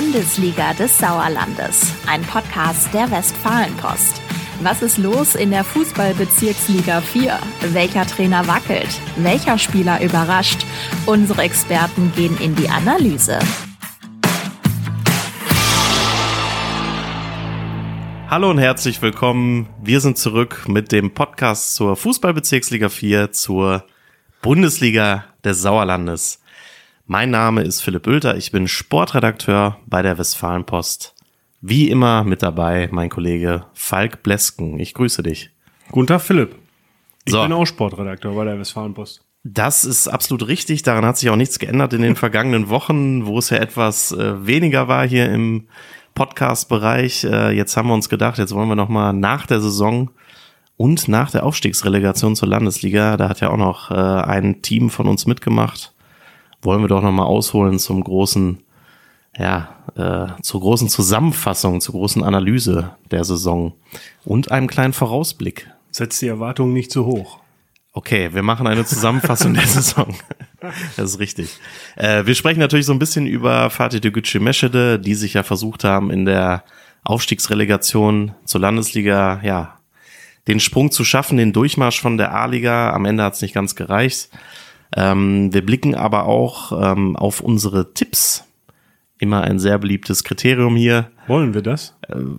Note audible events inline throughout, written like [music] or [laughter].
Bundesliga des Sauerlandes, ein Podcast der Westfalenpost. Was ist los in der Fußballbezirksliga 4? Welcher Trainer wackelt? Welcher Spieler überrascht? Unsere Experten gehen in die Analyse. Hallo und herzlich willkommen. Wir sind zurück mit dem Podcast zur Fußballbezirksliga 4, zur Bundesliga des Sauerlandes. Mein Name ist Philipp Bülter, ich bin Sportredakteur bei der Westfalenpost. Wie immer mit dabei mein Kollege Falk Blesken. Ich grüße dich. Guten Tag, Philipp. Ich So. bin auch Sportredakteur bei der Westfalenpost. Das ist absolut richtig. Daran hat sich auch nichts geändert in den [laughs] vergangenen Wochen, wo es ja etwas äh, weniger war hier im Podcast-Bereich. Äh, jetzt haben wir uns gedacht, jetzt wollen wir noch mal nach der Saison und nach der Aufstiegsrelegation zur Landesliga, da hat ja auch noch äh, ein Team von uns mitgemacht, wollen wir doch noch mal ausholen zum großen, ja, äh, zur großen Zusammenfassung, zur großen Analyse der Saison und einem kleinen Vorausblick. Setzt die Erwartungen nicht zu hoch. Okay, wir machen eine Zusammenfassung der [laughs] Saison. Das ist richtig. Äh, wir sprechen natürlich so ein bisschen über Fatih Tegucci Meschede, die sich ja versucht haben, in der Aufstiegsrelegation zur Landesliga, ja, den Sprung zu schaffen, den Durchmarsch von der A-Liga. Am Ende hat es nicht ganz gereicht. Ähm, wir blicken aber auch ähm, auf unsere Tipps. Immer ein sehr beliebtes Kriterium hier Wollen wir das?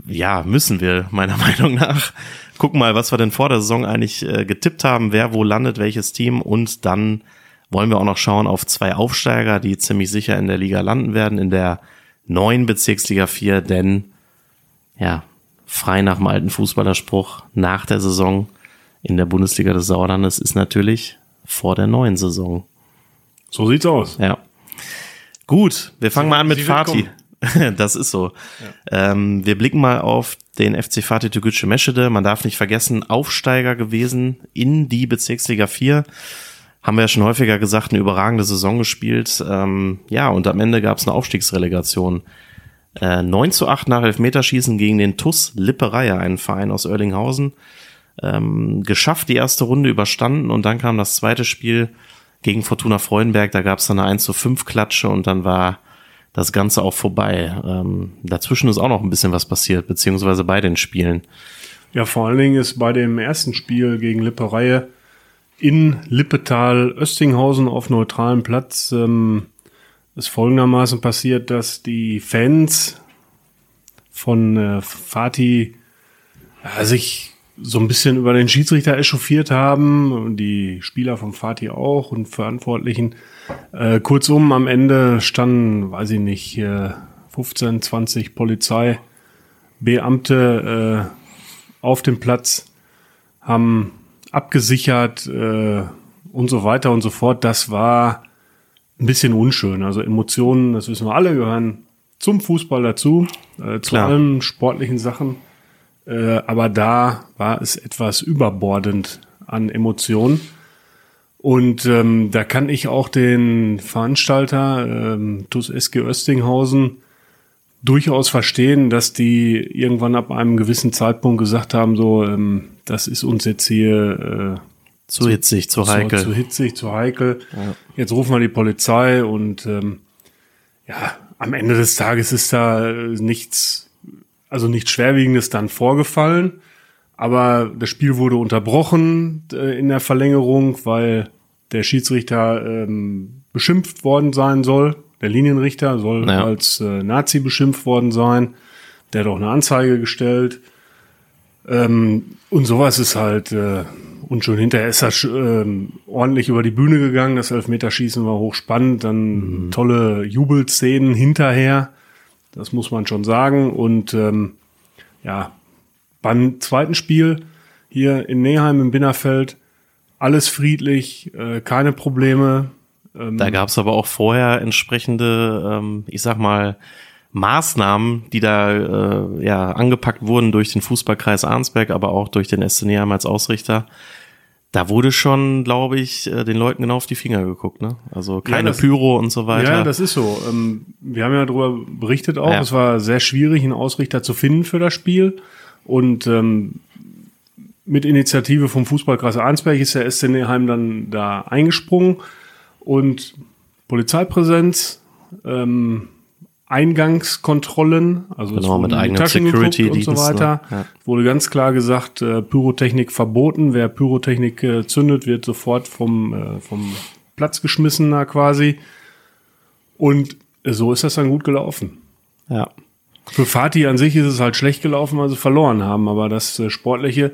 ja, müssen wir, meiner [laughs] Meinung nach. Gucken mal, was wir denn vor der Saison eigentlich äh, getippt haben, wer wo landet, welches Team und dann wollen wir auch noch schauen auf zwei Aufsteiger, die ziemlich sicher in der Liga landen werden, in der neuen Bezirksliga 4, denn ja, frei nach dem alten Fußballerspruch, nach der Saison in der Bundesliga des Sauerlandes ist natürlich vor der neuen Saison. So sieht's aus. Ja. Gut, wir fangen Sie- mal an mit Fatih. [laughs] Das ist so. Ähm, wir blicken mal auf den FC Fatih Tegucci Meschede. Man darf nicht vergessen, Aufsteiger gewesen in die Bezirksliga 4. Haben wir ja schon häufiger gesagt, eine überragende Saison gespielt. Ähm, ja, und am Ende gab es eine Aufstiegsrelegation. Äh, 9 zu 8 nach Elfmeterschießen gegen den TUS Lippereier, einen Verein aus Oerlinghausen. Ähm, geschafft, die erste Runde überstanden und dann kam das zweite Spiel gegen Fortuna Freudenberg. Da gab es dann eine 1 zu 5 Klatsche und dann war das Ganze auch vorbei. Ähm, dazwischen ist auch noch ein bisschen was passiert, beziehungsweise bei den Spielen. Ja, vor allen Dingen ist bei dem ersten Spiel gegen Lippereihe in Lippetal Östinghausen auf neutralem Platz ähm, ist folgendermaßen passiert, dass die Fans von äh, Fatih ja, sich so ein bisschen über den Schiedsrichter echauffiert haben und die Spieler von Fatih auch und Verantwortlichen. Äh, kurzum, am Ende standen, weiß ich nicht, äh, 15, 20 Polizeibeamte äh, auf dem Platz, haben abgesichert äh, und so weiter und so fort. Das war ein bisschen unschön. Also Emotionen, das wissen wir alle, gehören zum Fußball dazu, äh, zu Klar. allen sportlichen Sachen. Äh, aber da war es etwas überbordend an Emotionen. Und ähm, da kann ich auch den Veranstalter, ähm, TuS SG Östinghausen, durchaus verstehen, dass die irgendwann ab einem gewissen Zeitpunkt gesagt haben, so, ähm, das ist uns jetzt hier äh, Zu hitzig, zu heikel. zu, zu hitzig, zu heikel. Jetzt rufen wir die Polizei und ähm, ja, am Ende des Tages ist da äh, nichts, also nichts Schwerwiegendes dann vorgefallen. Aber das Spiel wurde unterbrochen äh, in der Verlängerung, weil der Schiedsrichter ähm, beschimpft worden sein soll. Der Linienrichter soll Ja. als äh, Nazi beschimpft worden sein. Der hat auch eine Anzeige gestellt. Ähm, und sowas ist halt, äh, und schon hinterher ist das ähm, ordentlich über die Bühne gegangen. Das Elfmeterschießen war hochspannend. Dann tolle Jubelszenen hinterher. Das muss man schon sagen. Und ähm, ja, beim zweiten Spiel hier in Neheim im Binnerfeld alles friedlich, äh, keine Probleme. Da gab es aber auch vorher entsprechende, ähm, ich sag mal, Maßnahmen, die da äh, ja angepackt wurden durch den Fußballkreis Arnsberg, aber auch durch den SC Neheim als Ausrichter. Da wurde schon, glaube ich, äh, den Leuten genau auf die Finger geguckt. Ne? Also keine das- Pyro und so weiter. Ja, das ist so. Ähm, wir haben ja darüber berichtet auch. Ja. Es war sehr schwierig, einen Ausrichter zu finden für das Spiel. Und ähm, mit Initiative vom Fußballkreis Arnsberg ist der SC Neheim dann da eingesprungen und Polizeipräsenz, ähm, Eingangskontrollen, also Genau, mit eigenen Taschen Security und so weiter. ja. Wurde ganz klar gesagt, äh, Pyrotechnik verboten. Wer Pyrotechnik äh, zündet, wird sofort vom, äh, vom Platz geschmissen da quasi. Und so ist das dann gut gelaufen. Ja. Für Fatih an sich ist es halt schlecht gelaufen, weil sie verloren haben, aber das äh, Sportliche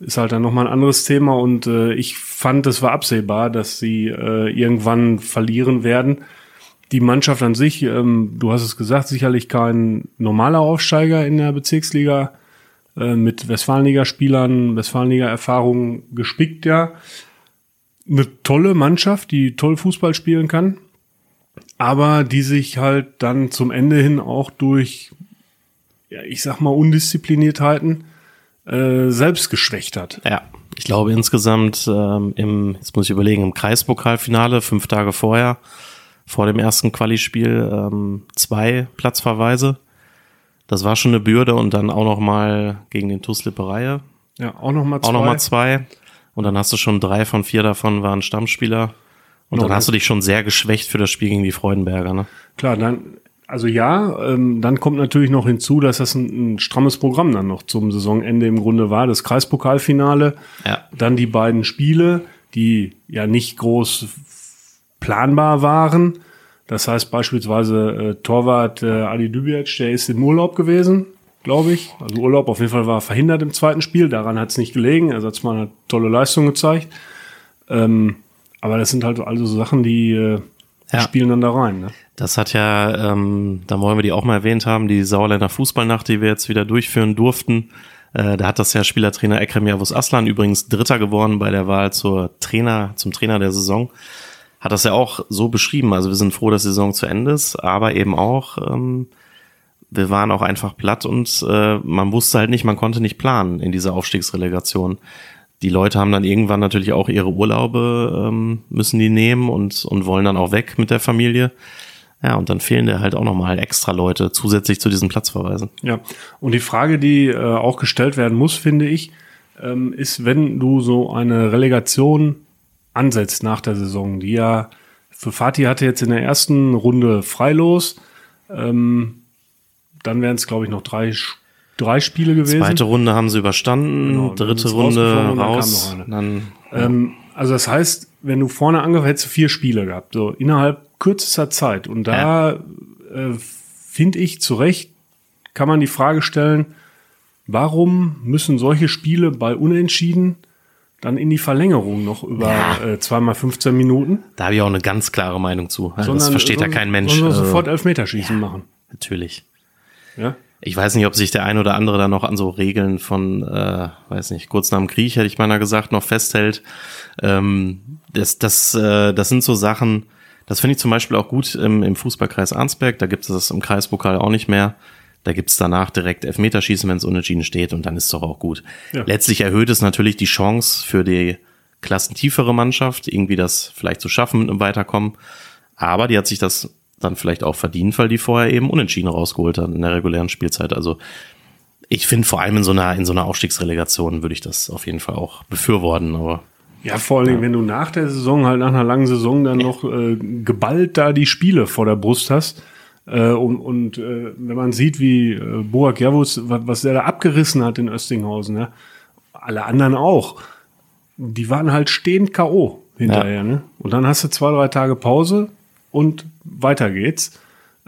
ist halt dann nochmal ein anderes Thema und äh, ich fand, es war absehbar, dass sie äh, irgendwann verlieren werden. Die Mannschaft an sich, ähm, du hast es gesagt, sicherlich kein normaler Aufsteiger in der Bezirksliga äh, mit Westfalenliga-Spielern, Westfalenliga-Erfahrung gespickt, ja. Eine tolle Mannschaft, die toll Fußball spielen kann, aber die sich halt dann zum Ende hin auch durch, ja, ich sag mal, Undiszipliniertheiten äh, selbst geschwächt hat. Ja, ich glaube insgesamt ähm, im, jetzt muss ich überlegen, im Kreispokalfinale, fünf Tage vorher, vor dem ersten Quali-Spiel, ähm, zwei Platzverweise. Das war schon eine Bürde und dann auch noch mal gegen den TuS Lippereihe Ja, auch nochmal zwei. auch noch mal zwei. Und dann hast du schon drei von vier davon waren Stammspieler. Und Ja, dann hast du dich schon sehr geschwächt für das Spiel gegen die Freudenberger, ne? Klar, dann, also ja, ähm, dann kommt natürlich noch hinzu, dass das ein, ein strammes Programm dann noch zum Saisonende im Grunde war. Das Kreispokalfinale, Ja. dann die beiden Spiele, die ja nicht groß planbar waren. Das heißt beispielsweise äh, Torwart äh, Adi Dubic, der ist im Urlaub gewesen, glaube ich. Also Urlaub auf jeden Fall war verhindert im zweiten Spiel. Daran hat es nicht gelegen. Ersatzmann hat tolle Leistung gezeigt. Ähm, aber das sind halt also so Sachen, die, äh, Ja. spielen dann da rein. Ne? Das hat ja, ähm, da wollen wir die auch mal erwähnt haben, die Sauerländer Fußballnacht, die wir jetzt wieder durchführen durften. Äh, da hat das ja Spielertrainer Ekrem Yavuz Aslan übrigens Dritter geworden bei der Wahl zur Trainer, zum Trainer der Saison. Hat das ja auch so beschrieben. Also wir sind froh, dass die Saison zu Ende ist, aber eben auch, ähm, wir waren auch einfach platt und äh, man wusste halt nicht, man konnte nicht planen in dieser Aufstiegsrelegation. Die Leute haben dann irgendwann natürlich auch ihre Urlaube, ähm, müssen die nehmen und, und wollen dann auch weg mit der Familie. Ja, und dann fehlen dir halt auch nochmal extra Leute zusätzlich zu diesen Platzverweisen. Ja, und die Frage, die äh, auch gestellt werden muss, finde ich, ähm, ist, wenn du so eine Relegation ansetzt nach der Saison, die ja für Fatih hatte jetzt in der ersten Runde freilos, ähm, dann wären es, glaube ich, noch drei, drei Spiele gewesen. Zweite Runde haben sie überstanden, Genau, dann dritte Runde dann raus. noch eine. Dann, Ähm, also das heißt, wenn du vorne angefangen hättest, du vier Spiele gehabt, so innerhalb kürzester Zeit. Und da äh, finde ich zu Recht, kann man die Frage stellen, warum müssen solche Spiele bei Unentschieden dann in die Verlängerung noch über Ja. äh, zweimal 15 Minuten? da habe ich auch eine ganz klare Meinung zu. das Sondern- versteht ja sondern- kein Mensch. Sondern Also, sofort Elfmeterschießen machen. natürlich. Ja? Ich weiß nicht, ob sich der ein oder andere da noch an so Regeln von, äh, weiß nicht, kurz nach dem Krieg, hätte ich meiner gesagt, noch festhält. Ähm, das, das, äh, das sind so Sachen, das finde ich zum Beispiel auch gut im, im Fußballkreis Arnsberg. Da gibt es das im Kreispokal auch nicht mehr. Da gibt es danach direkt Elfmeterschießen, wenn es unentschieden steht und dann ist doch auch gut. Ja. Letztlich erhöht es natürlich die Chance für die klassentiefere Mannschaft, irgendwie das vielleicht zu schaffen mit einem Weiterkommen. Aber die hat sich das dann vielleicht auch verdient, weil die vorher eben unentschieden rausgeholt hat in der regulären Spielzeit. Also ich finde vor allem in so einer, in so einer Aufstiegsrelegation würde ich das auf jeden Fall auch befürworten, aber Ja, vor allen Dingen, wenn du nach der Saison, halt nach einer langen Saison, dann noch äh, geballt da die Spiele vor der Brust hast. Äh, und und äh, wenn man sieht, wie äh, Boak Javus, was, was der da abgerissen hat in Östinghausen, ne? alle anderen auch, die waren halt stehend K.O. hinterher. Ne? Und dann hast du zwei, drei Tage Pause und weiter geht's.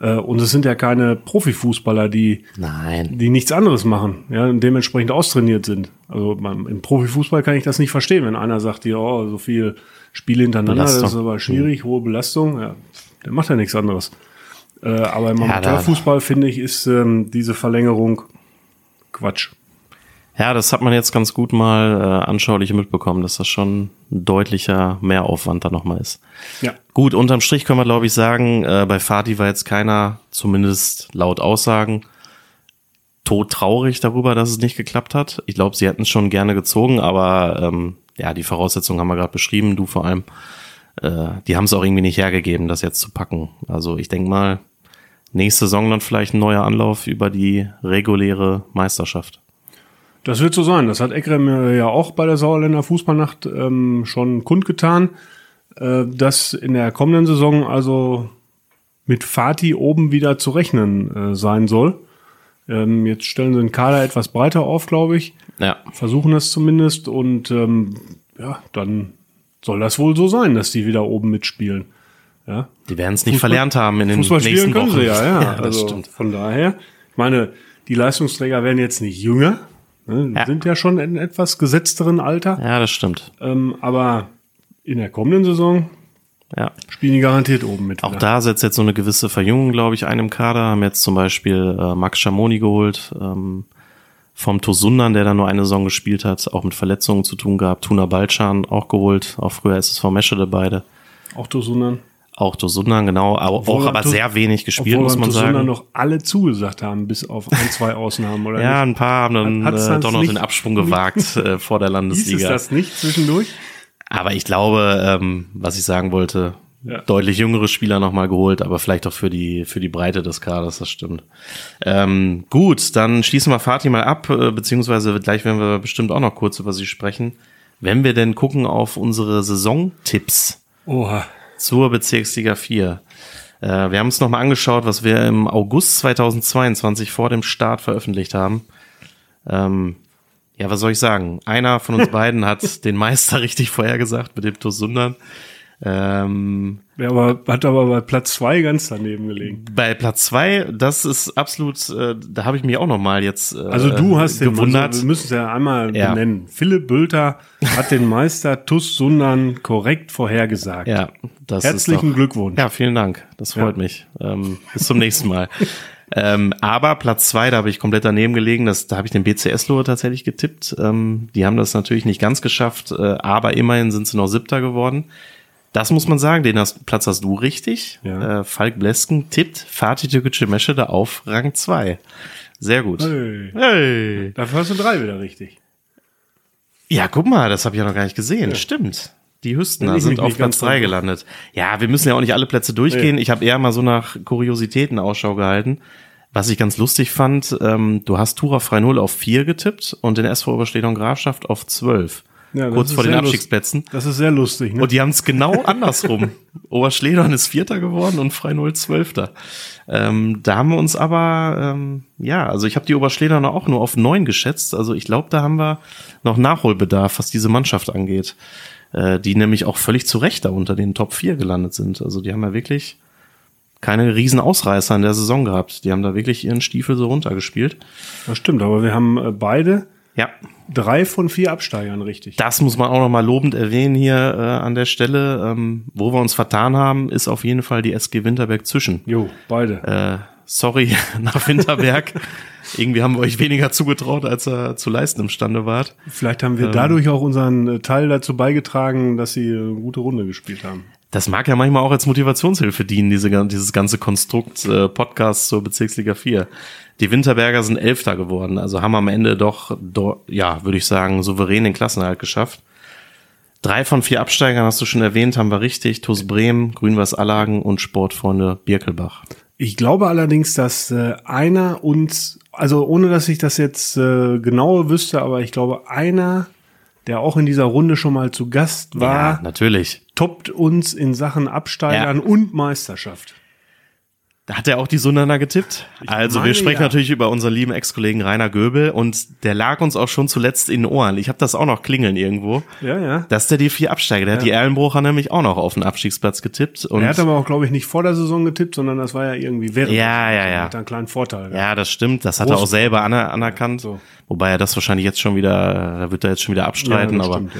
Äh, und es sind ja keine Profifußballer, die nein. die nichts anderes machen, ja, und dementsprechend austrainiert sind. Also beim, im Profifußball kann ich das nicht verstehen, wenn einer sagt, ja, oh, so viel Spiele hintereinander, das ist Belastung. aber schwierig, hohe Belastung, ja, der macht ja nichts anderes. Äh, aber im Ja, Amateurfußball, finde ich, ist ähm, diese Verlängerung Quatsch. Ja, das hat man jetzt ganz gut mal äh, anschaulich mitbekommen, dass das schon ein deutlicher Mehraufwand da nochmal ist. Ja. Gut, unterm Strich können wir, glaube ich, sagen, äh, bei Fatih war jetzt keiner, zumindest laut Aussagen, todtraurig darüber, dass es nicht geklappt hat. Ich glaube, sie hätten es schon gerne gezogen, aber ähm, ja, die Voraussetzungen haben wir gerade beschrieben, du vor allem. Äh, die haben es auch irgendwie nicht hergegeben, das jetzt zu packen. Also ich denke mal, nächste Saison dann vielleicht ein neuer Anlauf über die reguläre Meisterschaft. Das wird so sein. Das hat Ekrem ja auch bei der Sauerländer Fußballnacht ähm, schon kundgetan, äh, dass in der kommenden Saison also mit Fatih oben wieder zu rechnen äh, sein soll. Ähm, jetzt stellen sie den Kader etwas breiter auf, glaube ich. Ja. Versuchen das zumindest und ähm, ja, dann soll das wohl so sein, dass die wieder oben mitspielen. Ja. Die werden es nicht verlernt haben in den Fußball nächsten können Wochen. sie ja, ja. [laughs] ja das also stimmt. Von daher, ich meine, die Leistungsträger werden jetzt nicht jünger, ne, Ja. sind ja schon in etwas gesetzteren Alter, Ja, das stimmt. ähm, aber in der kommenden Saison Ja. spielen die garantiert oben mit. Auch wieder. da setzt jetzt so eine gewisse Verjüngung, glaube ich, ein im Kader. Haben jetzt zum Beispiel äh, Max Schamoni geholt, ähm, vom Tosundan, der da nur eine Saison gespielt hat, auch mit Verletzungen zu tun gehabt. Tuna Balchan auch geholt, auch früher SSV Meschede beide. Auch Tosunan. Auch Tosundan, genau, aber auch Obwohl aber Tos- sehr wenig gespielt, Obwohl muss man Tosunan sagen. noch alle zugesagt haben, bis auf ein, zwei Ausnahmen, oder [laughs] Ja, nicht? ein paar haben dann Hat's äh, doch noch den Absprung gewagt äh, vor der [laughs] Hieß es Landesliga. das nicht zwischendurch? Aber ich glaube, ähm, was ich sagen wollte, Ja. deutlich jüngere Spieler nochmal geholt, aber vielleicht auch für die, für die Breite des Kaders, das stimmt. Ähm, gut, dann schließen wir Fatih mal ab, äh, beziehungsweise gleich werden wir bestimmt auch noch kurz über sie sprechen. Wenn wir denn gucken auf unsere Saisontipps Oha. Zur Bezirksliga 4. Äh, wir haben uns nochmal angeschaut, was wir im August 2022 vor dem Start veröffentlicht haben. Ähm, ja, was soll ich sagen? Einer von uns [laughs] beiden hat den Meister richtig vorhergesagt mit dem Tosundern. Ähm, Ja, aber hat aber bei Platz zwei ganz daneben gelegen. bei Platz zwei, das ist absolut, äh, da habe ich mich auch nochmal jetzt äh, Also du hast den gewundert. Also wir müssen es ja einmal Ja. benennen. Philipp Bülter hat den Meister Tuss Sundern korrekt vorhergesagt. ja, das Herzlichen doch, Glückwunsch. Ja, vielen Dank. Das freut Ja. mich. Ähm, bis zum nächsten Mal. [laughs] ähm, aber Platz zwei, da habe ich komplett daneben gelegen. Das, da habe ich den BCS Lohe tatsächlich getippt. Ähm, die haben das natürlich nicht ganz geschafft, äh, aber immerhin sind sie noch Siebter geworden. Das muss man sagen, den hast, Platz hast du richtig. Ja. Äh, Falk Blesken tippt Fatih Türkgücü Meschede auf Rang zwei. Sehr gut. Hey. Hey. Dafür hast du drei wieder richtig. Ja, guck mal, das habe ich ja noch gar nicht gesehen. Stimmt. Die Hüstener sind auf Platz drei täusche. gelandet. Ja, wir müssen ja auch nicht alle Plätze durchgehen. Ich habe eher mal so nach Kuriositäten Ausschau gehalten. Was ich ganz lustig fand, ähm, du hast Tura Frei Null auf vier getippt und den SV Oberstedon Grafschaft auf zwölf. Ja, kurz vor den Abstiegsplätzen. Das ist sehr lustig. Ne? Und die haben es genau andersrum. [laughs] Oberschledern ist Vierter geworden und Frei Null Zwölfter. Ähm, da haben wir uns aber, ähm, ja, also ich habe die Oberschledern auch nur auf neun geschätzt. Also ich glaube, da haben wir noch Nachholbedarf, was diese Mannschaft angeht. Äh, die nämlich auch völlig zu Recht da unter den Top 4 gelandet sind. Also die haben ja wirklich keine riesen Ausreißer in der Saison gehabt. Die haben da wirklich ihren Stiefel so runtergespielt. das stimmt, aber wir haben äh, beide Ja, drei von vier Absteigern richtig. Das muss man auch noch mal lobend erwähnen hier äh, an der Stelle. Ähm, wo wir uns vertan haben, ist auf jeden Fall die SG Winterberg zwischen. Jo, beide. Äh, sorry [laughs] nach Winterberg. [laughs] Irgendwie haben wir euch weniger zugetraut, als er zu leisten imstande wart. Vielleicht haben wir dadurch auch unseren äh, Teil dazu beigetragen, dass sie eine gute Runde gespielt haben. Das mag ja manchmal auch als Motivationshilfe dienen, diese, dieses ganze Konstrukt äh, Podcast zur Bezirksliga 4. Die Winterberger sind Elfter geworden, also haben am Ende doch, do, ja, würde ich sagen, souverän den Klassenerhalt geschafft. Drei von vier Absteigern hast du schon erwähnt, haben wir richtig. TuS Bremen, Grün-Weiß Allagen und Sportfreunde Birkelbach. Ich glaube allerdings, dass äh, einer uns, also ohne dass ich das jetzt äh, genau wüsste, aber ich glaube, einer, der auch in dieser Runde schon mal zu Gast war, ja, natürlich. toppt uns in Sachen Absteigern Ja. und Meisterschaft. Da hat er auch die Sundaner getippt. also wir sprechen ja. natürlich über unseren lieben Ex-Kollegen Rainer Göbel und der lag uns auch schon zuletzt in den Ohren. Ich habe das auch noch klingeln irgendwo. Ja, ja. Das ist der D4-Absteiger. Der hat die Erlenbrocher nämlich auch noch auf den Abstiegsplatz getippt. Und Er hat aber auch, glaube ich, nicht vor der Saison getippt, sondern das war ja irgendwie während. Ja, ja, ja. Hat einen kleinen Vorteil. gehabt. ja, das stimmt. Das hat er auch Groß- selber aner anerkannt. So. Wobei er das wahrscheinlich jetzt schon wieder, da wird er jetzt schon wieder abstreiten. Ja, aber stimmt,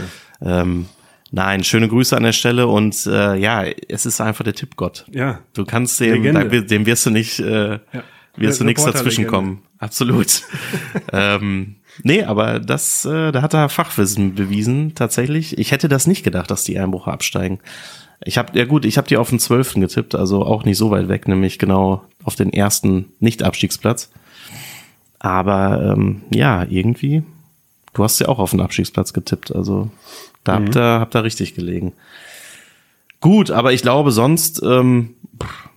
ähm, nein, schöne Grüße an der Stelle. Und äh, ja, es ist einfach der Tippgott. Ja. Du kannst dem, dem wirst du nicht, äh, wirst du nichts dazwischen Reporterlegende. kommen. Absolut. [laughs] ähm, nee, aber das, äh, da hat er Fachwissen bewiesen, tatsächlich. Ich hätte das nicht gedacht, dass die Einbrucher absteigen. Ich habe, ja gut, ich habe die auf den zwölften getippt, also auch nicht so weit weg, nämlich genau auf den ersten Nicht-Abstiegsplatz. Aber ähm, ja, irgendwie, du hast ja auch auf den Abstiegsplatz getippt, also da habt ihr, habt ihr richtig gelegen. Gut, aber ich glaube sonst, ähm,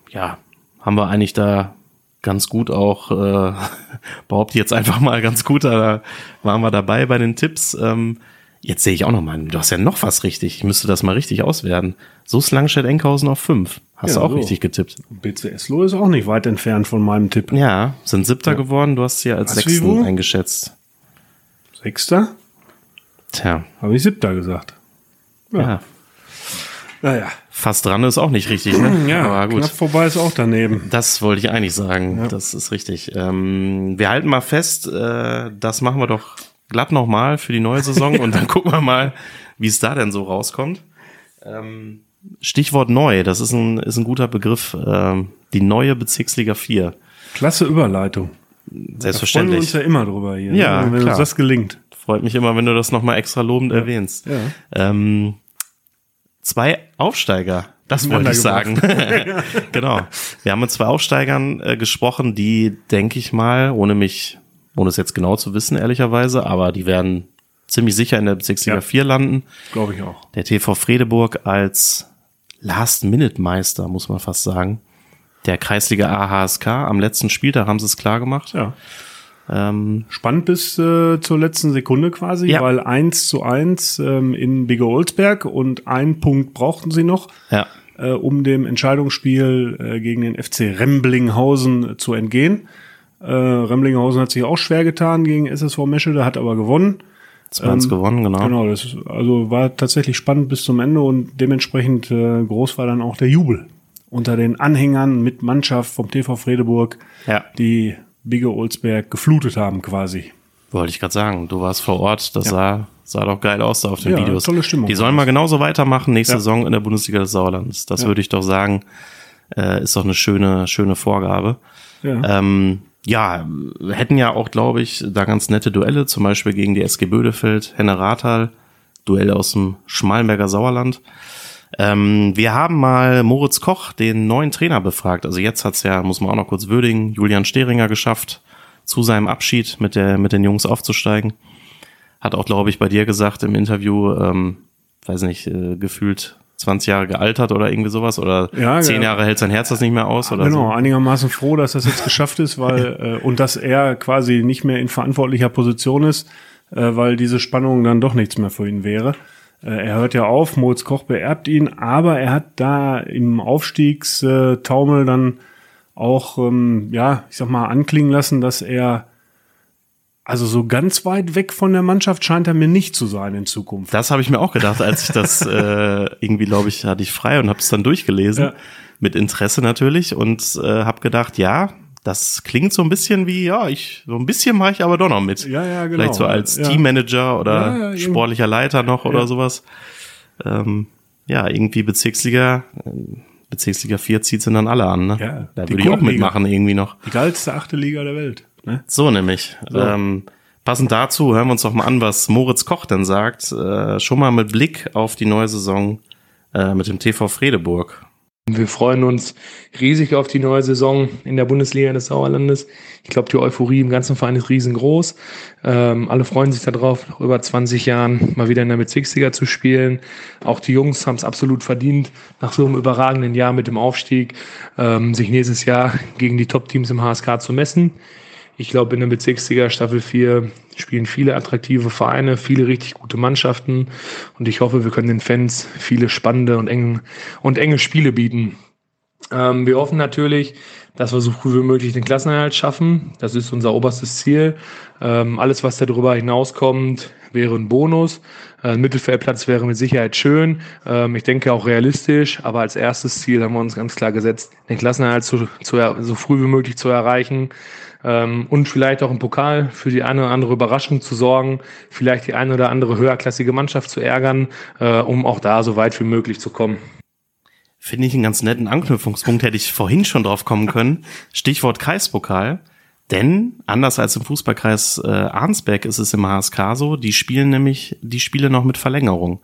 ja, haben wir eigentlich da ganz gut auch, äh, [laughs] behaupte jetzt einfach mal ganz gut, da waren wir dabei bei den Tipps. Ähm, Jetzt sehe ich auch noch mal, du hast ja noch was richtig. Ich müsste das mal richtig auswerten. So ist Langstedt-Enkhausen auf fünf. Hast Ja, du auch so. richtig getippt. BC Eslo ist auch nicht weit entfernt von meinem Tipp. Ja, sind siebter geworden. Du hast sie als Was, wie sechsten eingeschätzt. Sechster? Tja, Habe ich siebter gesagt. ja. Naja. Fast dran ist auch nicht richtig, ne? Ja, Aber gut. knapp vorbei ist auch daneben. Das wollte ich eigentlich sagen. Das ist richtig. Ähm, wir halten mal fest, äh, das machen wir doch glatt nochmal für die neue Saison [laughs] und dann gucken wir mal, wie es da denn so rauskommt. Ähm, Stichwort neu, das ist ein, ist ein guter Begriff. Ähm, die neue Bezirksliga 4. Klasse Überleitung. Da freuen wir uns Selbstverständlich. ja immer drüber hier. Ja, ne? wenn klar. uns das gelingt. Freut mich immer, wenn du das nochmal extra lobend erwähnst. Ja. Ähm, zwei Aufsteiger, das wollte ich sagen. [laughs] genau. Wir haben mit zwei Aufsteigern äh, gesprochen, die, denke ich mal, ohne mich, ohne es jetzt genau zu wissen, ehrlicherweise, aber die werden ziemlich sicher in der Bezirksliga Ja. 4 landen. Glaube ich auch. Der TV Fredeburg als Last-Minute-Meister, muss man fast sagen. Der Kreisliga AHSK am letzten Spieltag haben sie es klar gemacht. Ja. Ähm, Spannend bis äh, zur letzten Sekunde quasi, Ja. weil 1 zu 1 ähm, in Bigge Olsberg und einen Punkt brauchten sie noch, ja, äh, um dem Entscheidungsspiel äh, gegen den FC Remblinghausen zu entgehen. Äh, Remblinghausen hat sich auch schwer getan gegen SSV Meschede, hat aber gewonnen. 2-1 gewonnen, genau. Genau, das ist, also war tatsächlich spannend bis zum Ende und dementsprechend äh, groß war dann auch der Jubel unter den Anhängern mit Mannschaft vom TV Fredeburg, Ja. die Bigge Olsberg geflutet haben quasi. Wollte ich gerade sagen, du warst vor Ort, das sah, sah doch geil aus da auf den Ja, Videos. tolle Stimmung. Die sollen mal genauso weitermachen nächste Ja. Saison in der Bundesliga des Sauerlandes. Das würde ich doch sagen, äh, ist doch eine schöne, schöne Vorgabe. Ja. Ähm, ja, hätten ja auch, glaube ich, da ganz nette Duelle, zum Beispiel gegen die SG Bödefeld, Henne Rathal, Duell aus dem Schmalenberger Sauerland. Ähm, wir haben mal Moritz Koch, den neuen Trainer, befragt. Also jetzt hat's ja, muss man auch noch kurz würdigen, Julian Stehringer geschafft, zu seinem Abschied mit, der, mit den Jungs aufzusteigen. Hat auch, glaube ich, bei dir gesagt im Interview, ähm, weiß nicht, äh, gefühlt 20 Jahre gealtert oder irgendwie sowas oder Ja, 10 ja. Jahre hält sein Herz das nicht mehr aus oder Genau, so. einigermaßen froh, dass das jetzt geschafft ist, weil [laughs] äh, und dass er quasi nicht mehr in verantwortlicher Position ist, äh, weil diese Spannung dann doch nichts mehr für ihn wäre. Äh, er hört ja auf, Moritz Koch beerbt ihn, aber er hat da im Aufstiegstaumel dann auch, ähm, ja, ich sag mal, anklingen lassen, dass er also so ganz weit weg von der Mannschaft scheint er mir nicht zu sein in Zukunft. Das habe ich mir auch gedacht, als ich das [laughs] äh, irgendwie, glaube ich, hatte ich frei und habe es dann durchgelesen. Ja. Mit Interesse natürlich und äh, habe gedacht, ja, das klingt so ein bisschen wie, ja, ich, so ein bisschen mache ich aber doch noch mit. Ja, ja, genau. Vielleicht so als Ja. Teammanager oder Ja, ja, sportlicher Leiter noch oder sowas. Ähm, ja, irgendwie Bezirksliga, äh, Bezirksliga 4 zieht sie dann alle an. Ne? Ja, da würde ich auch mitmachen irgendwie noch. Die geilste achte Liga der Welt. Ne? So nämlich. Ähm, passend dazu hören wir uns doch mal an, was Moritz Koch denn sagt. Äh, schon mal mit Blick auf die neue Saison äh, mit dem TV Fredeburg. Wir freuen uns riesig auf die neue Saison in der Bundesliga des Sauerlandes. Ich glaube, die Euphorie im ganzen Verein ist riesengroß. Ähm, alle freuen sich darauf, nach über 20 Jahren mal wieder in der Bezirksliga zu spielen. Auch die Jungs haben es absolut verdient, nach so einem überragenden Jahr mit dem Aufstieg, ähm, sich nächstes Jahr gegen die Top-Teams im HSK zu messen. Ich glaube, in der Bezirksliga Staffel 4 spielen viele attraktive Vereine, viele richtig gute Mannschaften und ich hoffe, wir können den Fans viele spannende und enge, und enge Spiele bieten. Ähm, wir hoffen natürlich, dass wir so früh wie möglich den Klassenerhalt schaffen. Das ist unser oberstes Ziel. Ähm, alles, was darüber hinauskommt, wäre ein Bonus. Äh, ein Mittelfeldplatz wäre mit Sicherheit schön. Ähm, ich denke auch realistisch. Aber als erstes Ziel haben wir uns ganz klar gesetzt, den Klassenerhalt zu, zu, so früh wie möglich zu erreichen. Ähm, und vielleicht auch im Pokal für die eine oder andere Überraschung zu sorgen. Vielleicht die eine oder andere höherklassige Mannschaft zu ärgern, äh, um auch da so weit wie möglich zu kommen. Finde ich einen ganz netten Anknüpfungspunkt, hätte ich vorhin schon drauf kommen können. [laughs] Stichwort Kreispokal. Denn anders als im Fußballkreis äh, Arnsberg ist es im HSK so, die spielen nämlich die Spiele noch mit Verlängerung.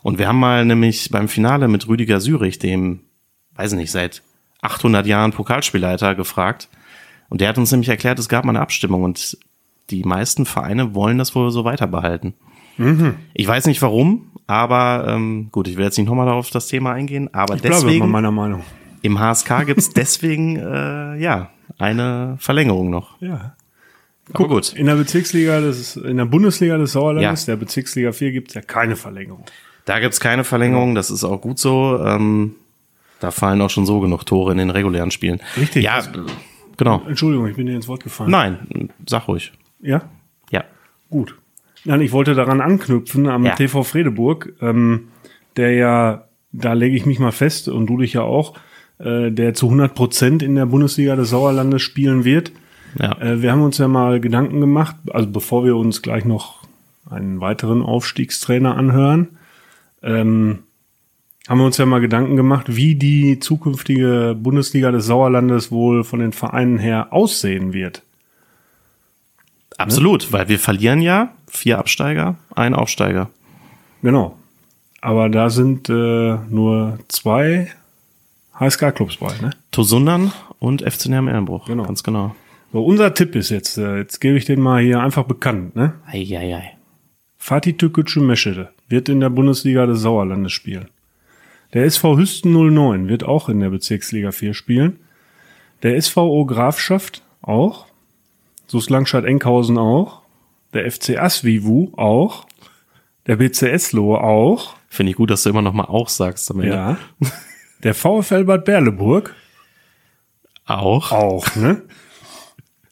Und wir haben mal nämlich beim Finale mit Rüdiger Sürich, dem, weiß ich nicht, seit 800 Jahren Pokalspielleiter, gefragt. Und der hat uns nämlich erklärt, es gab mal eine Abstimmung und die meisten Vereine wollen das wohl so weiter behalten. Ich weiß nicht warum, aber ähm, gut, ich will jetzt nicht nochmal auf das Thema eingehen, aber Ich bleibe deswegen meiner Meinung. im HSK gibt's [laughs] deswegen äh, ja eine Verlängerung noch. Ja. Aber gut. In der Bezirksliga, des, in der Bundesliga des Sauerlandes, der Bezirksliga 4, gibt's ja keine Verlängerung. Da gibt's keine Verlängerung, das ist auch gut so. Ähm, da fallen auch schon so genug Tore in den regulären Spielen. Richtig. Ja, genau. Entschuldigung, ich bin dir ins Wort gefallen. Nein, sag ruhig. Ja? Ja. Gut. Nein, ich wollte daran anknüpfen am Ja. TV Fredeburg, ähm, der ja, da lege ich mich mal fest und du dich ja auch, äh, der zu 100 Prozent in der Bundesliga des Sauerlandes spielen wird. Ja. Äh, wir haben uns ja mal Gedanken gemacht, also bevor wir uns gleich noch einen weiteren Aufstiegstrainer anhören, ähm, haben wir uns ja mal Gedanken gemacht, wie die zukünftige Bundesliga des Sauerlandes wohl von den Vereinen her aussehen wird. Absolut, weil wir verlieren ja vier Absteiger, ein Aufsteiger. Genau. Aber da sind äh, nur zwei HSK-Clubs bei. Ne? Tosundern und FC Nerm Ellenbruch. Genau. Ganz genau. So, unser Tipp ist jetzt, äh, jetzt gebe ich den mal hier einfach bekannt. Ne? Eieiei. Fatih Tükücü Meschede wird in der Bundesliga des Sauerlandes spielen. Der SV Hüsten 09 wird auch in der Bezirksliga 4 spielen. Der SVO Grafschaft auch. SuS Langstadt-Enkhausen auch. Der FC Asvivu auch. Der BCS Lohe auch. Finde ich gut, dass du immer noch mal auch sagst am Ende. Ja. Der VfL Bad Berleburg Auch. auch, ne?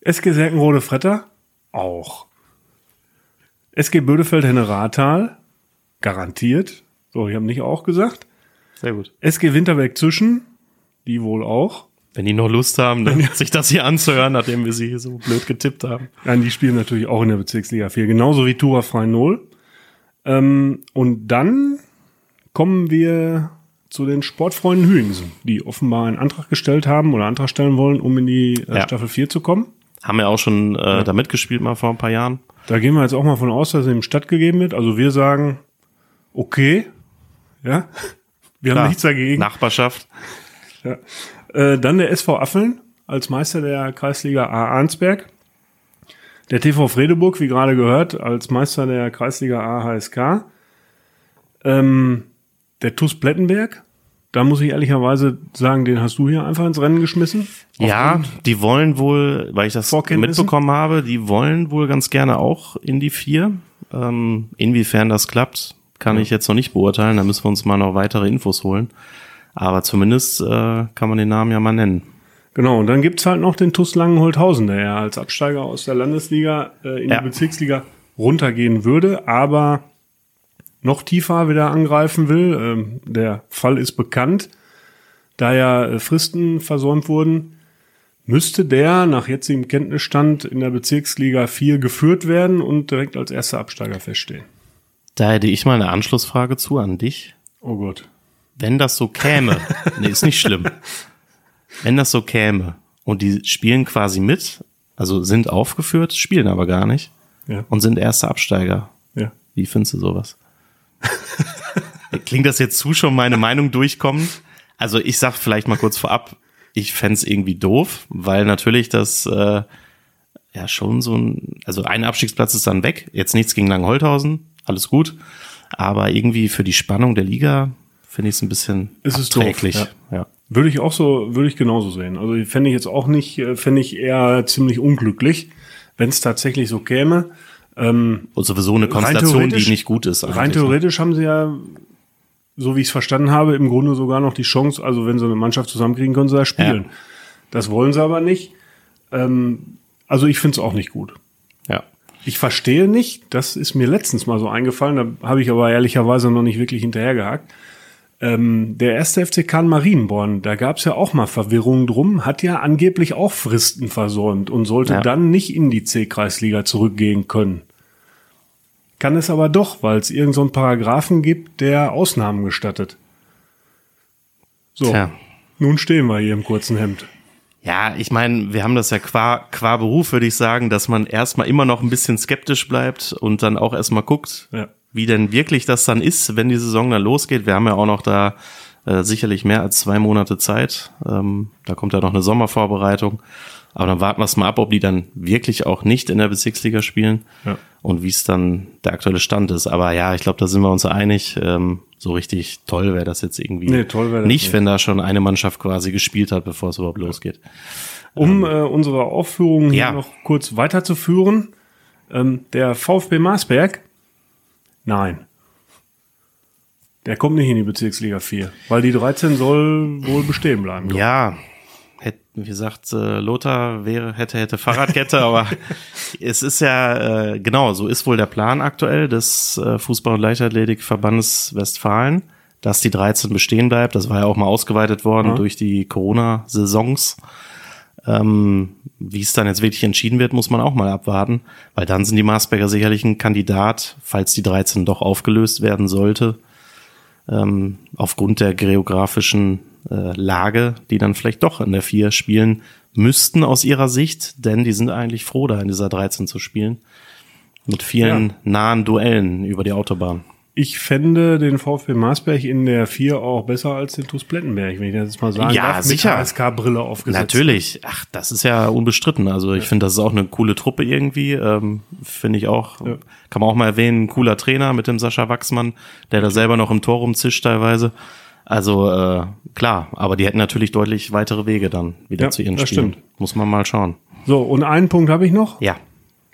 SG Serkenrode Fretter auch. SG Bödefeld Henne Rathal garantiert. So, ich habe nicht auch gesagt. Sehr gut. SG Winterberg Zwischen, die wohl auch. Wenn die noch Lust haben, dann [laughs] sich das hier anzuhören, nachdem wir sie hier so blöd getippt haben. Nein, die spielen natürlich auch in der Bezirksliga 4, genauso wie Tura Frei Null. Ähm, und dann kommen wir zu den Sportfreunden Hüingsen, die offenbar einen Antrag gestellt haben oder Antrag stellen wollen, um in die äh, Ja. Staffel 4 zu kommen. Haben wir auch schon äh, da mitgespielt mal vor ein paar Jahren. Da gehen wir jetzt auch mal von aus, dass es ihm stattgegeben wird. Also wir sagen, okay, ja, wir haben Klar. nichts dagegen. Nachbarschaft. Ja. Äh, dann der SV Affeln als Meister der Kreisliga A Arnsberg. Der TV Fredeburg, wie gerade gehört, als Meister der Kreisliga A HSK. Ähm, der TuS Plettenberg, da muss ich ehrlicherweise sagen, den hast du hier einfach ins Rennen geschmissen. Ja, die wollen wohl, weil ich das mitbekommen habe, die wollen wohl ganz gerne auch in die vier. Ähm, inwiefern das klappt, kann ich jetzt noch nicht beurteilen. Da müssen wir uns mal noch weitere Infos holen. Aber zumindest äh, kann man den Namen ja mal nennen. Genau, und dann gibt's halt noch den TuS Langenholthausen, der ja als Absteiger aus der Landesliga äh, in Ja. die Bezirksliga runtergehen würde, aber noch tiefer wieder angreifen will. Ähm, der Fall ist bekannt. Da ja äh, Fristen versäumt wurden, müsste der nach jetzigem Kenntnisstand in der Bezirksliga 4 geführt werden und direkt als erster Absteiger feststehen. Da hätte ich mal eine Anschlussfrage zu an dich. Oh Gott. Wenn das so käme, [laughs] nee, ist nicht schlimm. Wenn das so käme und die spielen quasi mit, also sind aufgeführt, spielen aber gar nicht Ja. und sind erste Absteiger. Ja. Wie findest du sowas? Klingt das jetzt zu schon meine Meinung durchkommen? Also ich sag vielleicht mal kurz vorab, ich fänd's irgendwie doof, weil natürlich das äh, ja schon so ein, also ein Abstiegsplatz ist dann weg. Jetzt nichts gegen Langholthausen, alles gut. Aber irgendwie für die Spannung der Liga finde ich es ein bisschen Es ist doof, abträglich. ja. ja. Würde ich auch so, würde ich genauso sehen. Also fände ich jetzt auch nicht, äh, fände ich eher ziemlich unglücklich, wenn es tatsächlich so käme. Ähm, Und sowieso eine Rein Konstellation, die nicht gut ist. rein eigentlich, ne? theoretisch haben sie ja, so wie ich es verstanden habe, im Grunde sogar noch die Chance, also wenn sie eine Mannschaft zusammenkriegen, können sie da spielen. Ja. Das wollen sie aber nicht. Ähm, also ich finde es auch nicht gut. Ja. Ich verstehe nicht, das ist mir letztens mal so eingefallen, da habe ich aber ehrlicherweise noch nicht wirklich hinterhergehakt. Ähm, der erste FC Kahn Marienborn, da gab es ja auch mal Verwirrungen drum, hat ja angeblich auch Fristen versäumt und sollte Ja. dann nicht in die C-Kreisliga zurückgehen können. Kann es aber doch, weil es irgendeinen so einen Paragraphen gibt, der Ausnahmen gestattet. So, Tja. nun stehen wir hier im kurzen Hemd. Ja, ich meine, wir haben das ja qua, qua Beruf, würde ich sagen, dass man erstmal immer noch ein bisschen skeptisch bleibt und dann auch erstmal guckt, Ja. Wie denn wirklich das dann ist, wenn die Saison dann losgeht. Wir haben ja auch noch da äh, sicherlich mehr als zwei Monate Zeit. Ähm, da kommt ja noch eine Sommervorbereitung. Aber dann warten wir es mal ab, ob die dann wirklich auch nicht in der Bezirksliga spielen. Ja. und wie es dann der aktuelle Stand ist. Aber ja, ich glaube, da sind wir uns einig. Ähm, so richtig toll wäre das jetzt irgendwie Nee, toll das nicht, nicht. wenn da schon eine Mannschaft quasi gespielt hat, bevor es überhaupt losgeht. Um äh, unsere Aufführung hier Ja. noch kurz weiterzuführen, ähm, der VfB Marsberg, nein. Der kommt nicht in die Bezirksliga 4, weil die 13 soll wohl bestehen bleiben. ich. Ja, hätt, wie gesagt, äh, Lothar wäre, hätte, hätte Fahrradkette, aber [laughs] es ist ja, äh, genau, so ist wohl der Plan aktuell des äh, Fußball- und Leichtathletikverbandes Westfalen, dass die 13 bestehen bleibt. Das war ja auch mal ausgeweitet worden Ja. durch die Corona-Saisons. Ähm, wie es dann jetzt wirklich entschieden wird, muss man auch mal abwarten, weil dann sind die Marsberger sicherlich ein Kandidat, falls die 13 doch aufgelöst werden sollte, ähm, aufgrund der geografischen äh, Lage, die dann vielleicht doch in der 4 spielen müssten aus ihrer Sicht, denn die sind eigentlich froh, da in dieser 13 zu spielen. Mit vielen Ja. nahen Duellen über die Autobahn. Ich fände den VfB Marsberg in der 4 auch besser als den TuS Plettenberg, wenn ich das jetzt mal sagen Ja, darf, sicher. mit HSK-Brille aufgesetzt. Natürlich, ach, das ist ja unbestritten. Also ich finde, das ist auch eine coole Truppe irgendwie. Ähm, finde ich auch, Ja. kann man auch mal erwähnen, ein cooler Trainer mit dem Sascha Wachsmann, der da selber noch im Tor rumzischt teilweise. Also äh, klar, aber die hätten natürlich deutlich weitere Wege dann wieder Ja, zu ihren das Spielen. stimmt. Muss man mal schauen. So, und einen Punkt habe ich noch. Ja,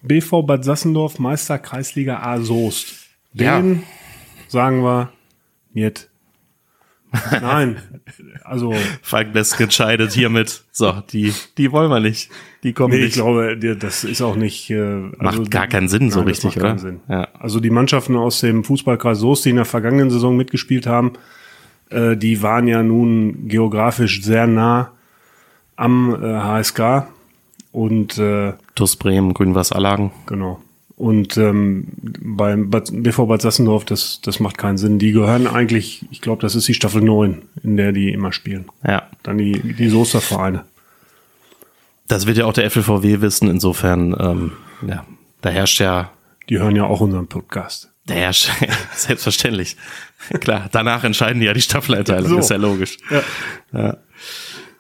BV Bad Sassendorf, Meister Kreisliga A Soest. Ja. Den sagen wir nicht. [laughs] Nein, also Falk Blesk entscheidet hiermit. So, die, die wollen wir nicht. Die kommen nee, ich nicht. glaube, der- das ist auch nicht. Äh, Macht also, gar keinen Sinn so Nein, das richtig, macht keinen oder? Sinn. Ja. Also die Mannschaften aus dem Fußballkreis Soest, die in der vergangenen Saison mitgespielt haben, äh, die waren ja nun geografisch sehr nah am äh, HSK und äh, TuS Bremen, Grünwasserlagen. Genau. Und ähm, beim Bad, BV Bad Sassendorf, das, das macht keinen Sinn. Die gehören eigentlich, ich glaube, das ist die Staffel 9, in der die immer spielen. Ja. Dann die, die Soester Vereine. Das wird ja auch der FLVW wissen. Insofern, ähm, ja, da herrscht ja Die hören ja auch unseren Podcast. Der herrscht, [laughs] selbstverständlich. Klar, danach entscheiden die ja die Staffeleinteilung, So. ist ja logisch. Ja. Ja.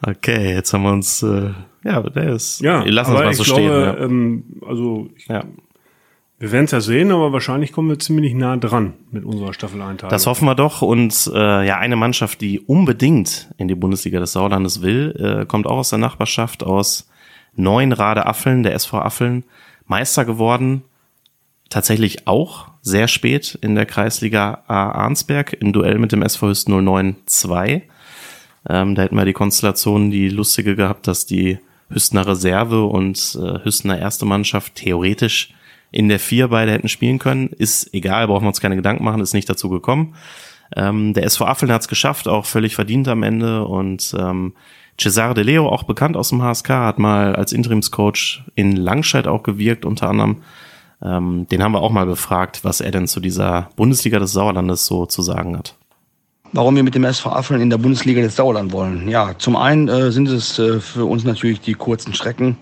Okay, jetzt haben wir uns, äh, ja, der ist, Ja, wir lassen uns mal ich so glaube, stehen. ähm, also ich, Ja. Wir werden es ja sehen, aber wahrscheinlich kommen wir ziemlich nah dran mit unserer Staffeleinteilung. Das hoffen wir doch. Und äh, ja, eine Mannschaft, die unbedingt in die Bundesliga des Sauerlandes will, äh, kommt auch aus der Nachbarschaft aus Neuenrade Affeln, der SV Affeln, Meister geworden. Tatsächlich auch sehr spät in der Kreisliga A Arnsberg im Duell mit dem SV Hüsten 09-2. Ähm, da hätten wir die Konstellation, die lustige gehabt, dass die Hüstener Reserve und äh, Hüstener erste Mannschaft theoretisch in der vier beide hätten spielen können. Ist egal, brauchen wir uns keine Gedanken machen, ist nicht dazu gekommen. Ähm, der SV Affeln hat es geschafft, auch völlig verdient am Ende. Und ähm, Cesare De Leo, auch bekannt aus dem HSK, hat mal als Interimscoach in Langscheid auch gewirkt, unter anderem. Ähm, den haben wir auch mal befragt, was er denn zu dieser Bundesliga des Sauerlandes so zu sagen hat. Warum wir mit dem SV Affeln in der Bundesliga des Sauerland wollen. Ja, zum einen äh, sind es äh, für uns natürlich die kurzen Strecken.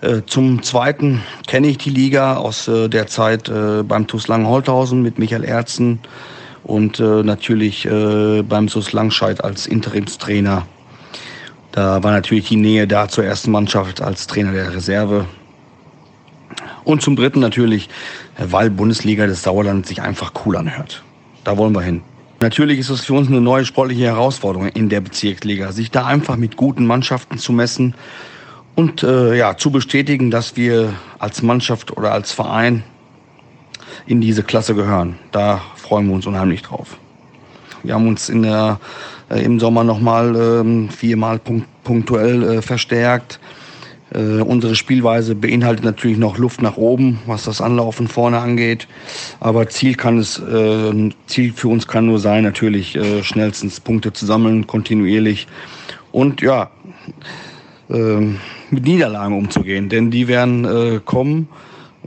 Äh, zum zweiten kenne ich die Liga aus äh, der Zeit äh, beim TuS Langenholthausen mit Michael Erzen und natürlich beim SUS Langscheid als Interimstrainer. Da war natürlich die Nähe da zur ersten Mannschaft als Trainer der Reserve. Und zum dritten natürlich, weil Bundesliga des Sauerland sich einfach cool anhört. Da wollen wir hin. Natürlich ist es für uns eine neue sportliche Herausforderung in der Bezirksliga, sich da einfach mit guten Mannschaften zu messen und äh, ja, zu bestätigen, dass wir als Mannschaft oder als Verein in diese Klasse gehören. Da freuen wir uns unheimlich drauf. Wir haben uns in der, äh, im Sommer nochmal ähm, viermal punkt, punktuell äh, verstärkt. Äh, unsere Spielweise beinhaltet natürlich noch Luft nach oben, was das Anlaufen vorne angeht. Aber Ziel kann es, äh, Ziel für uns kann nur sein, natürlich äh, schnellstens Punkte zu sammeln, kontinuierlich. Und ja, ähm, mit Niederlagen umzugehen, denn die werden äh, kommen.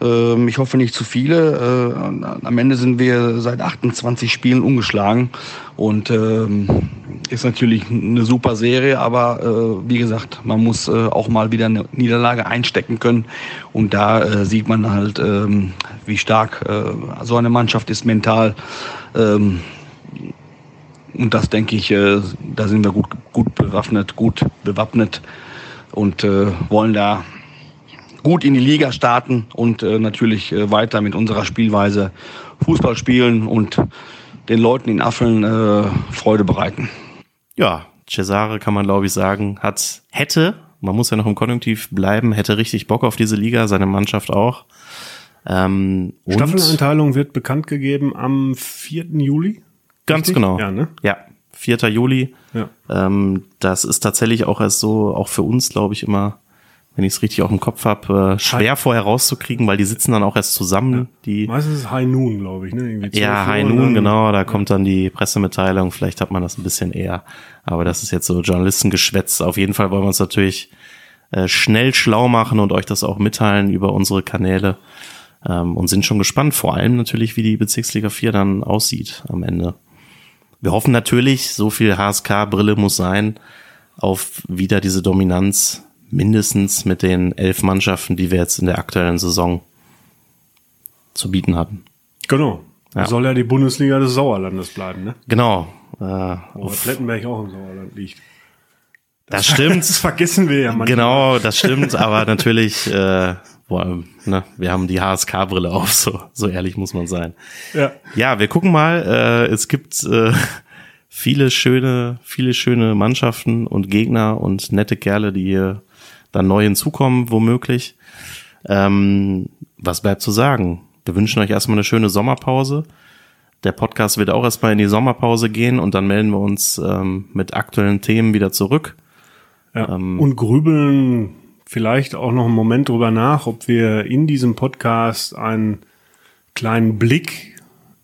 Ähm, ich hoffe nicht zu viele. Äh, am Ende sind wir seit 28 Spielen ungeschlagen und ähm, ist natürlich eine super Serie, aber äh, wie gesagt, man muss äh, auch mal wieder eine Niederlage einstecken können und da äh, sieht man halt, ähm, wie stark äh, so eine Mannschaft ist mental. Ähm, und das denke ich, äh, da sind wir gut, gut bewaffnet, gut bewappnet und äh, wollen da gut in die Liga starten und äh, natürlich äh, weiter mit unserer Spielweise Fußball spielen und den Leuten in Affeln äh, Freude bereiten. Ja, Cesare kann man glaube ich sagen, hat hätte, man muss ja noch im Konjunktiv bleiben, hätte richtig Bock auf diese Liga, seine Mannschaft auch. Ähm, Staffeleinteilung wird bekannt gegeben am 4. Juli. Ganz Richtig? genau. Ja, ne? ja, 4. Juli. Ja. Ähm, das ist tatsächlich auch erst so, auch für uns, glaube ich, immer, wenn ich es richtig auch im Kopf habe, äh, schwer vorher rauszukriegen, weil die sitzen dann auch erst zusammen. Ja. Die Meistens High Noon, glaube ich. Ne? ja, High Noon, genau. Da ja. kommt dann die Pressemitteilung. Vielleicht hat man das ein bisschen eher. Aber das ist jetzt so Journalistengeschwätz. Auf jeden Fall wollen wir uns natürlich äh, schnell schlau machen und euch das auch mitteilen über unsere Kanäle. Ähm, und sind schon gespannt, vor allem natürlich, wie die Bezirksliga 4 dann aussieht am Ende. Wir hoffen natürlich, so viel HSK-Brille muss sein, auf wieder diese Dominanz mindestens mit den elf Mannschaften, die wir jetzt in der aktuellen Saison zu bieten hatten. Genau. Ja. Soll ja die Bundesliga des Sauerlandes bleiben, ne? Genau. Äh, Wo Plettenberg auch im Sauerland liegt. Das, das stimmt. [laughs] Das vergessen wir ja manchmal. Genau, das stimmt, aber natürlich, äh, boah, ne, wir haben die HSK-Brille auf, so, so ehrlich muss man sein. Ja, ja wir gucken mal. Äh, es gibt äh, viele schöne, viele schöne Mannschaften und Gegner und nette Kerle, die hier dann neu hinzukommen, womöglich. Ähm, was bleibt zu sagen? Wir wünschen euch erstmal eine schöne Sommerpause. Der Podcast wird auch erstmal in die Sommerpause gehen und dann melden wir uns ähm, mit aktuellen Themen wieder zurück. Ja, ähm, und grübeln vielleicht auch noch einen Moment drüber nach, ob wir in diesem Podcast einen kleinen Blick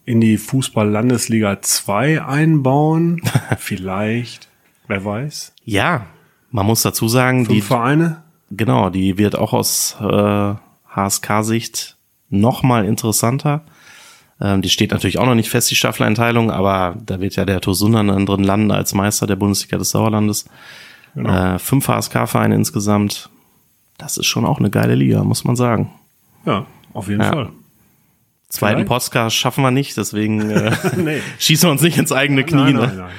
in die Fußball-Landesliga 2 einbauen. [laughs] vielleicht, wer weiß. Ja, man muss dazu sagen, Fünf die Vereine. Genau, die wird auch aus äh, HSK-Sicht noch mal interessanter. Ähm, die steht natürlich auch noch nicht fest, die Staffeleinteilung, aber da wird ja der Tosunan dann drin landen als Meister der Bundesliga des Sauerlandes. Genau. Äh, fünf HSK-Vereine insgesamt. Das ist schon auch eine geile Liga, muss man sagen. Ja, auf jeden ja. Fall. Zweiten Podcast schaffen wir nicht, deswegen äh, [laughs] nee. schießen wir uns nicht ins eigene Knie. Nein, nein, ne? nein.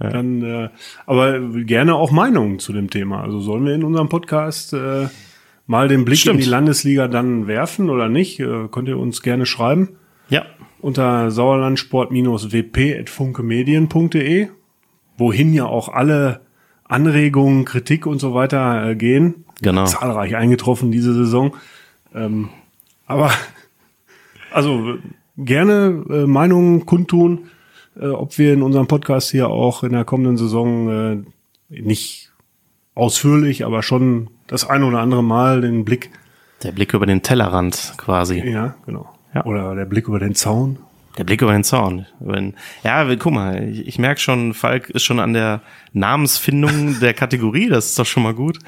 Ja. Dann, äh, aber gerne auch Meinungen zu dem Thema. Also sollen wir in unserem Podcast äh, mal den Blick Stimmt. in die Landesliga dann werfen oder nicht? Äh, könnt ihr uns gerne schreiben. Ja. Unter sauerlandsport-wp.funkemedien.de, wohin ja auch alle Anregungen, Kritik und so weiter äh, gehen. Genau. Zahlreich eingetroffen diese Saison. Ähm, aber also gerne äh, Meinungen kundtun äh, ob wir in unserem Podcast hier auch in der kommenden Saison äh, nicht ausführlich, aber schon das ein oder andere Mal den Blick. Der Blick über den Tellerrand quasi. Ja, genau. Ja. Oder der Blick über den Zaun. Der Blick über den Zaun. Ja, guck mal, ich, ich merke schon, Falk ist schon an der Namensfindung [laughs] der Kategorie, das ist doch schon mal gut.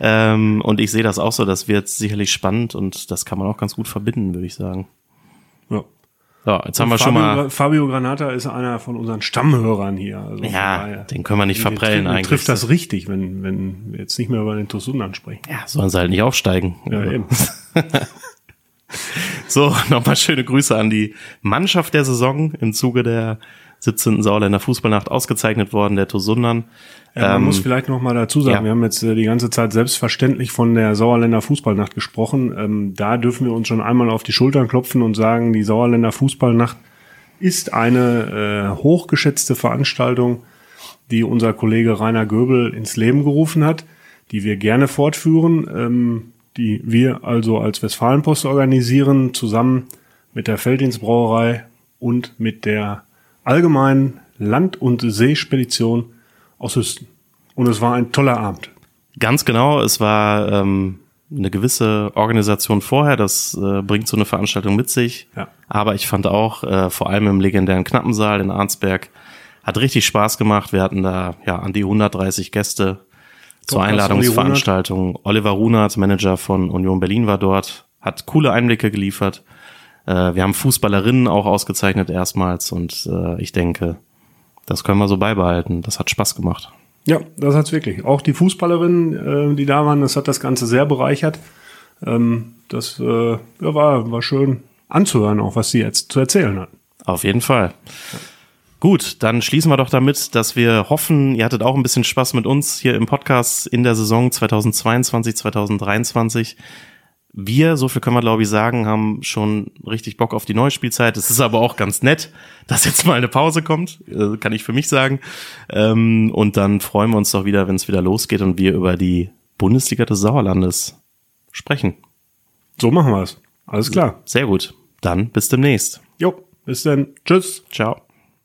Ähm, und ich sehe das auch so, das wird sicherlich spannend und das kann man auch ganz gut verbinden, würde ich sagen. Ja. So, jetzt haben wir Fabio, schon mal. Fabio Granata ist einer von unseren Stammhörern hier. Also ja, den können wir nicht verprellen eigentlich. trifft das richtig, wenn, wenn wir jetzt nicht mehr über den Tosunan sprechen. Ja, sollen sie halt nicht aufsteigen. Ja, eben. [laughs] [laughs] so, nochmal schöne Grüße an die Mannschaft der Saison im Zuge der 17. Sauerländer Fußballnacht ausgezeichnet worden, der Tosundan. Ja, man ähm, muss vielleicht noch mal dazu sagen, ja. wir haben jetzt äh, die ganze Zeit selbstverständlich von der Sauerländer Fußballnacht gesprochen. Ähm, da dürfen wir uns schon einmal auf die Schultern klopfen und sagen, die Sauerländer Fußballnacht ist eine äh, hochgeschätzte Veranstaltung, die unser Kollege Rainer Göbel ins Leben gerufen hat, die wir gerne fortführen, ähm, die wir also als Westfalenpost organisieren, zusammen mit der Felddienstbrauerei und mit der allgemeinen Land- und Seespedition aus Hüsten. Und es war ein toller Abend. Ganz genau, es war ähm, eine gewisse Organisation vorher, das äh, bringt so eine Veranstaltung mit sich. Ja. Aber ich fand auch, äh, vor allem im legendären Knappensaal in Arnsberg, hat richtig Spaß gemacht. Wir hatten da ja an die 130 Gäste zur Einladungsveranstaltung. Oliver Runert, Manager von Union Berlin, war dort, hat coole Einblicke geliefert. Äh, wir haben Fußballerinnen auch ausgezeichnet erstmals und äh, ich denke, das können wir so beibehalten. Das hat Spaß gemacht. Ja, das hat's wirklich. Auch die Fußballerinnen, äh, die da waren, das hat das Ganze sehr bereichert. Ähm, das äh, ja, war, war schön anzuhören, auch was sie jetzt zu erzählen hatten. Auf jeden Fall. Gut, dann schließen wir doch damit, dass wir hoffen, ihr hattet auch ein bisschen Spaß mit uns hier im Podcast in der Saison 2022, 2023. wir, so viel können wir glaube ich sagen, haben schon richtig Bock auf die neue Spielzeit. Es ist aber auch ganz nett, dass jetzt mal eine Pause kommt, äh, kann ich für mich sagen. Ähm, und dann freuen wir uns doch wieder, wenn es wieder losgeht und wir über die Bundesliga des Sauerlandes sprechen. So machen wir es. Alles klar. Sehr gut. Dann bis demnächst. Jo, bis dann. Tschüss. Ciao.